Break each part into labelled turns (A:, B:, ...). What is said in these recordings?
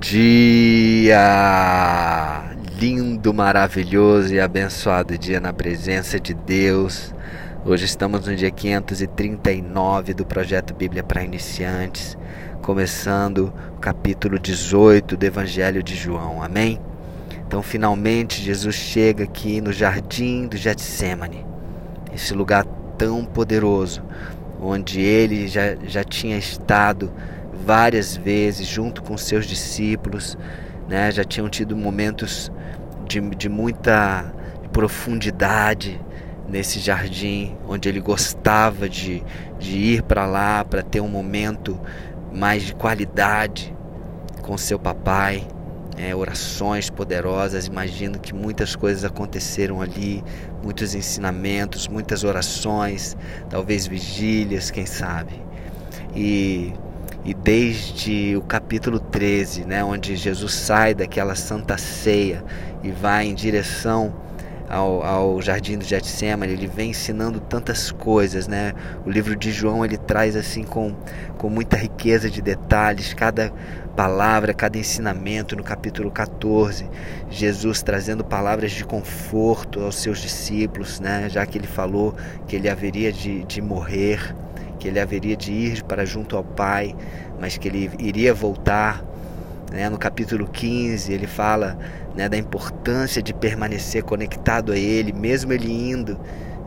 A: dia! Lindo, maravilhoso e abençoado dia na presença de Deus. Hoje estamos no dia 539 do projeto Bíblia para Iniciantes, começando o capítulo 18 do Evangelho de João. Amém? Então, finalmente, Jesus chega aqui no jardim do Getsemane, esse lugar tão poderoso, onde ele já, já tinha estado várias vezes junto com seus discípulos, né? já tinham tido momentos de, de muita profundidade nesse jardim, onde ele gostava de, de ir para lá para ter um momento mais de qualidade com seu papai. É, orações poderosas, imagino que muitas coisas aconteceram ali, muitos ensinamentos, muitas orações, talvez vigílias, quem sabe. E e desde o capítulo 13, né, onde Jesus sai daquela santa ceia e vai em direção ao, ao jardim do Getsemane, ele vem ensinando tantas coisas, né? O livro de João ele traz assim com, com muita riqueza de detalhes, cada palavra, cada ensinamento no capítulo 14, Jesus trazendo palavras de conforto aos seus discípulos, né? Já que ele falou que ele haveria de, de morrer que ele haveria de ir para junto ao Pai, mas que ele iria voltar. Né? No capítulo 15, ele fala né, da importância de permanecer conectado a Ele, mesmo ele indo.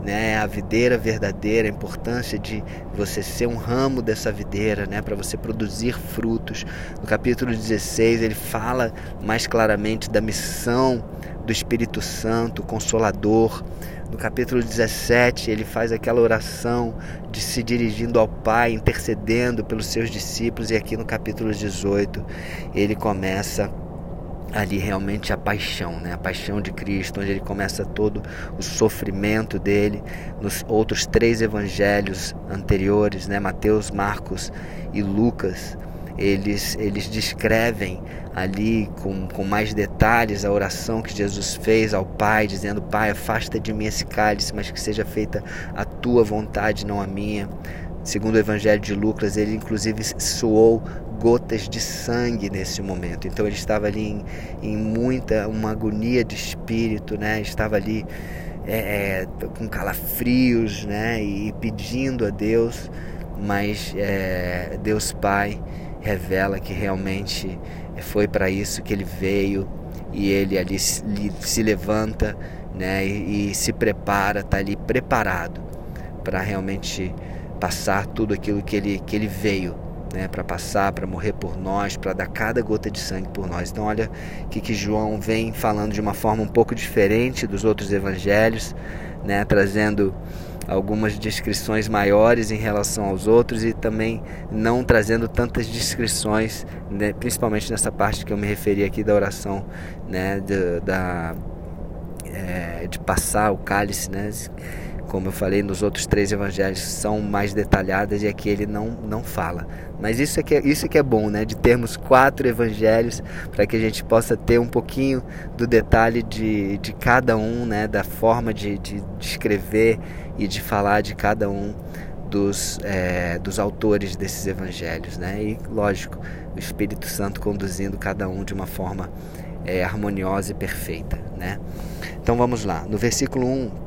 A: Né, a videira verdadeira, a importância de você ser um ramo dessa videira, né, para você produzir frutos. No capítulo 16, ele fala mais claramente da missão do Espírito Santo, Consolador, no capítulo 17, ele faz aquela oração de se dirigindo ao Pai, intercedendo pelos seus discípulos, e aqui no capítulo 18, ele começa ali realmente a paixão, né? a paixão de Cristo, onde ele começa todo o sofrimento dele. Nos outros três evangelhos anteriores, né? Mateus, Marcos e Lucas, eles, eles descrevem ali com, com mais detalhes a oração que Jesus fez ao Pai, dizendo: Pai, afasta de mim esse cálice, mas que seja feita a tua vontade, não a minha. Segundo o Evangelho de Lucas, ele inclusive suou gotas de sangue nesse momento. Então ele estava ali em, em muita uma agonia de espírito, né? Estava ali é, é, com calafrios, né? E pedindo a Deus, mas é, Deus Pai revela que realmente foi para isso que ele veio e ele ali se levanta né, e, e se prepara, está ali preparado para realmente passar tudo aquilo que ele, que ele veio né, para passar, para morrer por nós, para dar cada gota de sangue por nós. Então, olha que, que João vem falando de uma forma um pouco diferente dos outros evangelhos, né, trazendo algumas descrições maiores em relação aos outros e também não trazendo tantas descrições, né, principalmente nessa parte que eu me referi aqui da oração, né, de, da, é, de passar o cálice, né, como eu falei nos outros três evangelhos, são mais detalhadas e aqui ele não, não fala. Mas isso é, que é, isso é que é bom, né? De termos quatro evangelhos para que a gente possa ter um pouquinho do detalhe de, de cada um, né? Da forma de, de, de escrever e de falar de cada um dos, é, dos autores desses evangelhos, né? E lógico, o Espírito Santo conduzindo cada um de uma forma é, harmoniosa e perfeita, né? Então vamos lá. No versículo 1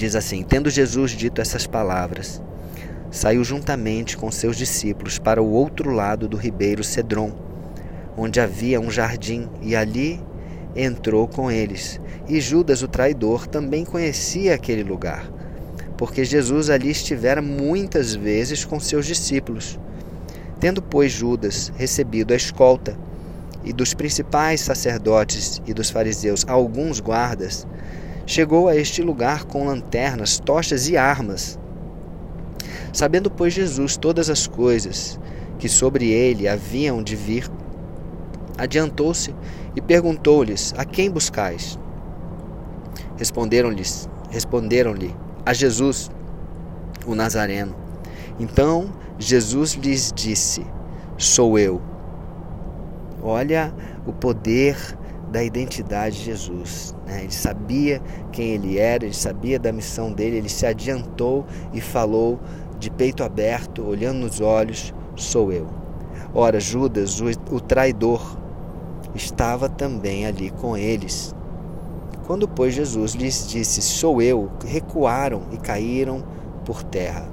A: Diz assim: Tendo Jesus dito essas palavras, saiu juntamente com seus discípulos para o outro lado do ribeiro Cedron, onde havia um jardim, e ali entrou com eles. E Judas, o traidor, também conhecia aquele lugar, porque Jesus ali estivera muitas vezes com seus discípulos. Tendo, pois, Judas recebido a escolta, e dos principais sacerdotes e dos fariseus alguns guardas, chegou a este lugar com lanternas, tochas e armas. Sabendo, pois, Jesus todas as coisas que sobre ele haviam de vir, adiantou-se e perguntou-lhes: A quem buscais? Responderam-lhes, responderam-lhe: A Jesus, o Nazareno. Então Jesus lhes disse: Sou eu. Olha o poder da identidade de Jesus. Né? Ele sabia quem ele era, ele sabia da missão dele, ele se adiantou e falou de peito aberto, olhando nos olhos: Sou eu. Ora, Judas, o, o traidor, estava também ali com eles. Quando, pois, Jesus lhes disse: Sou eu, recuaram e caíram por terra.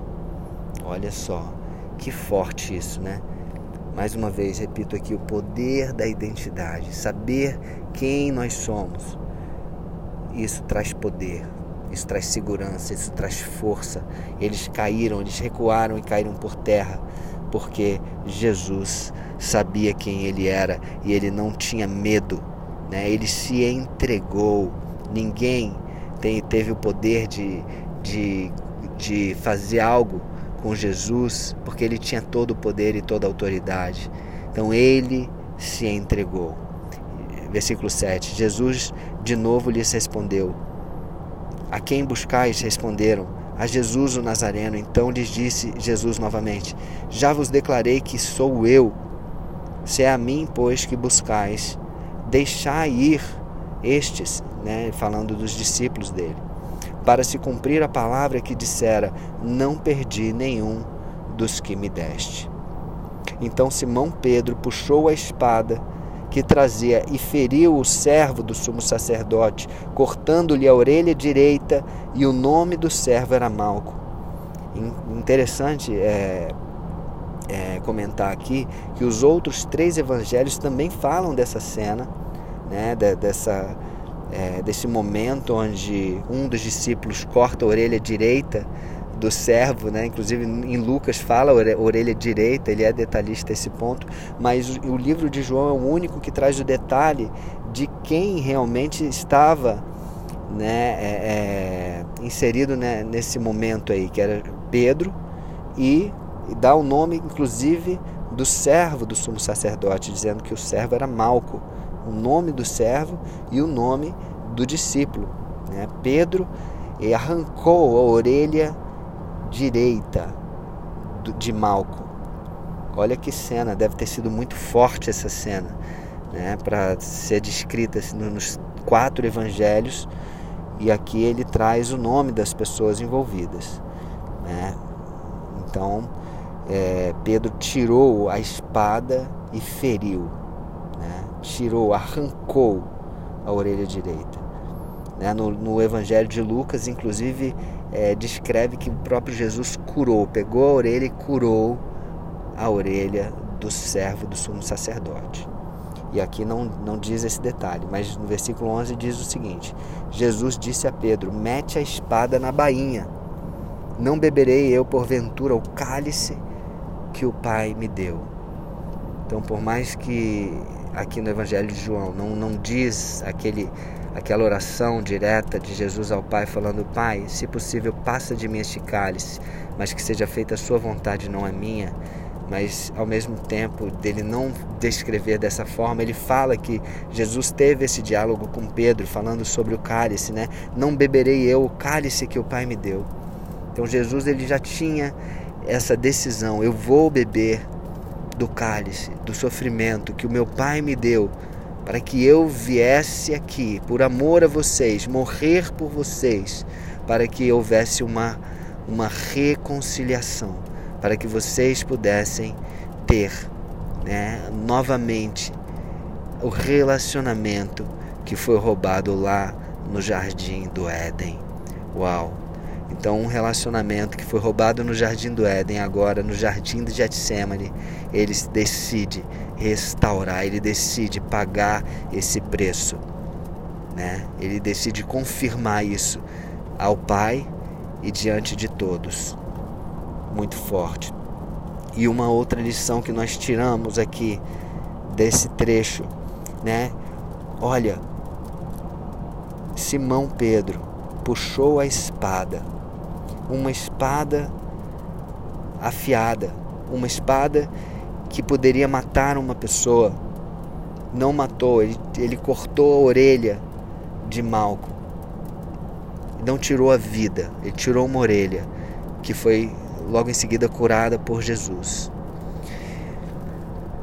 A: Olha só, que forte isso, né? Mais uma vez, repito aqui, o poder da identidade, saber quem nós somos. Isso traz poder, isso traz segurança, isso traz força. Eles caíram, eles recuaram e caíram por terra, porque Jesus sabia quem ele era e ele não tinha medo, né? ele se entregou. Ninguém tem, teve o poder de, de, de fazer algo com Jesus, porque ele tinha todo o poder e toda a autoridade. Então ele se entregou. Versículo 7. Jesus de novo lhes respondeu: A quem buscais? Responderam: A Jesus o Nazareno. Então lhes disse Jesus novamente: Já vos declarei que sou eu. Se é a mim, pois, que buscais, deixai ir estes, né, falando dos discípulos dele para se cumprir a palavra que dissera: Não perdi nenhum dos que me deste. Então Simão Pedro puxou a espada que trazia e feriu o servo do sumo sacerdote, cortando-lhe a orelha direita, e o nome do servo era Malco. Interessante é, é, comentar aqui que os outros três evangelhos também falam dessa cena, né, dessa é, desse momento onde um dos discípulos corta a orelha direita do servo, né? inclusive em Lucas fala orelha direita, ele é detalhista esse ponto, mas o livro de João é o único que traz o detalhe de quem realmente estava né, é, é, inserido né, nesse momento aí, que era Pedro, e, e dá o nome, inclusive, do servo do sumo sacerdote, dizendo que o servo era Malco o nome do servo e o nome do discípulo. Né? Pedro arrancou a orelha direita de Malco. Olha que cena, deve ter sido muito forte essa cena, né? para ser descrita assim, nos quatro evangelhos. E aqui ele traz o nome das pessoas envolvidas. Né? Então, é, Pedro tirou a espada e feriu tirou, arrancou a orelha direita. Né? No, no, Evangelho de Lucas, inclusive, é, descreve que o próprio Jesus curou, pegou a orelha e curou a orelha do servo do sumo sacerdote. E aqui não, não diz esse detalhe, mas no versículo 11 diz o seguinte: Jesus disse a Pedro: Mete a espada na bainha. Não beberei eu, porventura, o cálice que o Pai me deu. Então, por mais que aqui no Evangelho de João. Não, não diz aquele, aquela oração direta de Jesus ao Pai, falando: Pai, se possível, passa de mim este cálice, mas que seja feita a Sua vontade, não a minha. Mas ao mesmo tempo dele não descrever dessa forma, ele fala que Jesus teve esse diálogo com Pedro, falando sobre o cálice, né? Não beberei eu o cálice que o Pai me deu. Então Jesus ele já tinha essa decisão: eu vou beber do cálice, do sofrimento que o meu Pai me deu, para que eu viesse aqui, por amor a vocês, morrer por vocês, para que houvesse uma, uma reconciliação, para que vocês pudessem ter né, novamente o relacionamento que foi roubado lá no jardim do Éden. Uau! Então, um relacionamento que foi roubado no jardim do Éden, agora no jardim de Getsemane, ele decide restaurar, ele decide pagar esse preço. Né? Ele decide confirmar isso ao Pai e diante de todos. Muito forte. E uma outra lição que nós tiramos aqui desse trecho, né? Olha, Simão Pedro puxou a espada uma espada afiada, uma espada que poderia matar uma pessoa. Não matou, ele, ele cortou a orelha de Malco. Não tirou a vida, ele tirou uma orelha que foi logo em seguida curada por Jesus.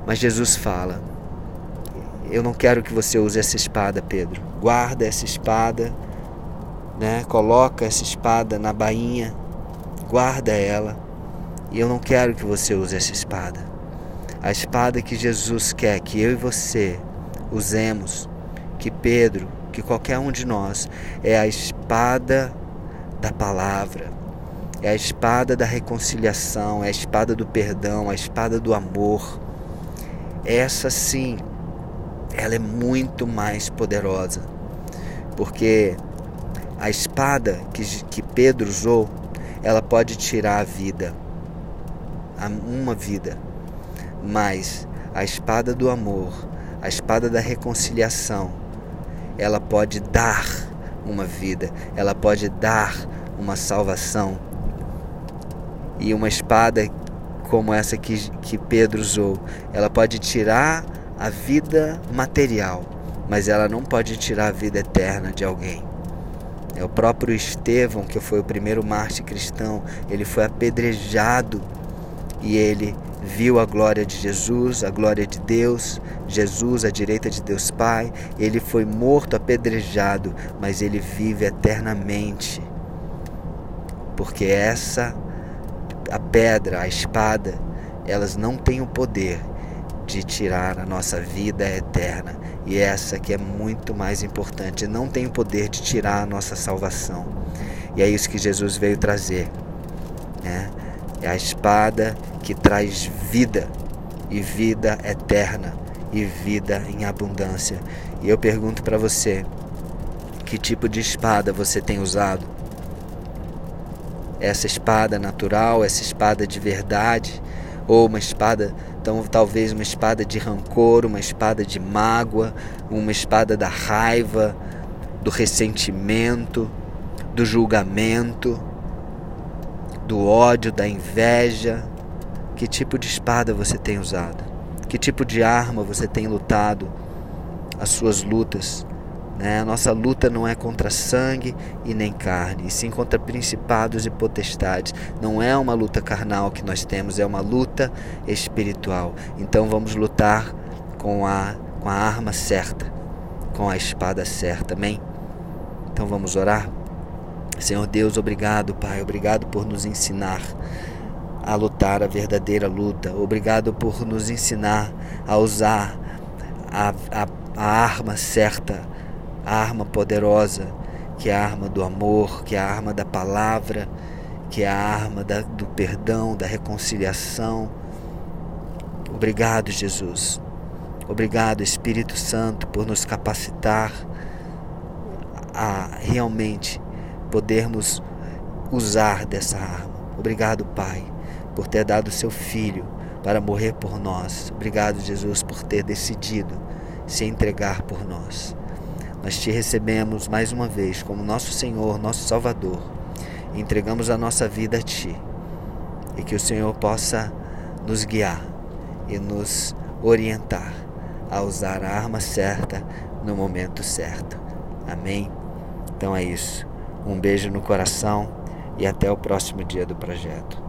A: Mas Jesus fala: Eu não quero que você use essa espada, Pedro. Guarda essa espada né? Coloca essa espada na bainha, guarda ela. E eu não quero que você use essa espada. A espada que Jesus quer que eu e você usemos, que Pedro, que qualquer um de nós é a espada da palavra, é a espada da reconciliação, é a espada do perdão, a espada do amor. Essa sim, ela é muito mais poderosa, porque a espada que, que Pedro usou, ela pode tirar a vida, uma vida, mas a espada do amor, a espada da reconciliação, ela pode dar uma vida, ela pode dar uma salvação. E uma espada como essa que, que Pedro usou, ela pode tirar a vida material, mas ela não pode tirar a vida eterna de alguém. É o próprio Estevão, que foi o primeiro mártir cristão, ele foi apedrejado e ele viu a glória de Jesus, a glória de Deus, Jesus à direita de Deus Pai. Ele foi morto, apedrejado, mas ele vive eternamente. Porque essa, a pedra, a espada, elas não têm o poder de tirar a nossa vida eterna. E essa que é muito mais importante, não tem o poder de tirar a nossa salvação. E é isso que Jesus veio trazer. Né? É a espada que traz vida e vida eterna e vida em abundância. E eu pergunto para você, que tipo de espada você tem usado? Essa espada natural, essa espada de verdade, ou uma espada então, talvez uma espada de rancor, uma espada de mágoa, uma espada da raiva, do ressentimento, do julgamento, do ódio, da inveja. Que tipo de espada você tem usado? Que tipo de arma você tem lutado as suas lutas? Né? A nossa luta não é contra sangue e nem carne, e sim contra principados e potestades. Não é uma luta carnal que nós temos, é uma luta espiritual. Então vamos lutar com a, com a arma certa, com a espada certa. Amém? Então vamos orar? Senhor Deus, obrigado, Pai, obrigado por nos ensinar a lutar a verdadeira luta. Obrigado por nos ensinar a usar a, a, a arma certa a arma poderosa, que é a arma do amor, que é a arma da palavra, que é a arma da, do perdão, da reconciliação. Obrigado, Jesus. Obrigado, Espírito Santo, por nos capacitar a realmente podermos usar dessa arma. Obrigado, Pai, por ter dado seu filho para morrer por nós. Obrigado, Jesus, por ter decidido se entregar por nós nós te recebemos mais uma vez como nosso Senhor, nosso Salvador. E entregamos a nossa vida a Ti. E que o Senhor possa nos guiar e nos orientar a usar a arma certa no momento certo. Amém? Então é isso. Um beijo no coração e até o próximo dia do projeto.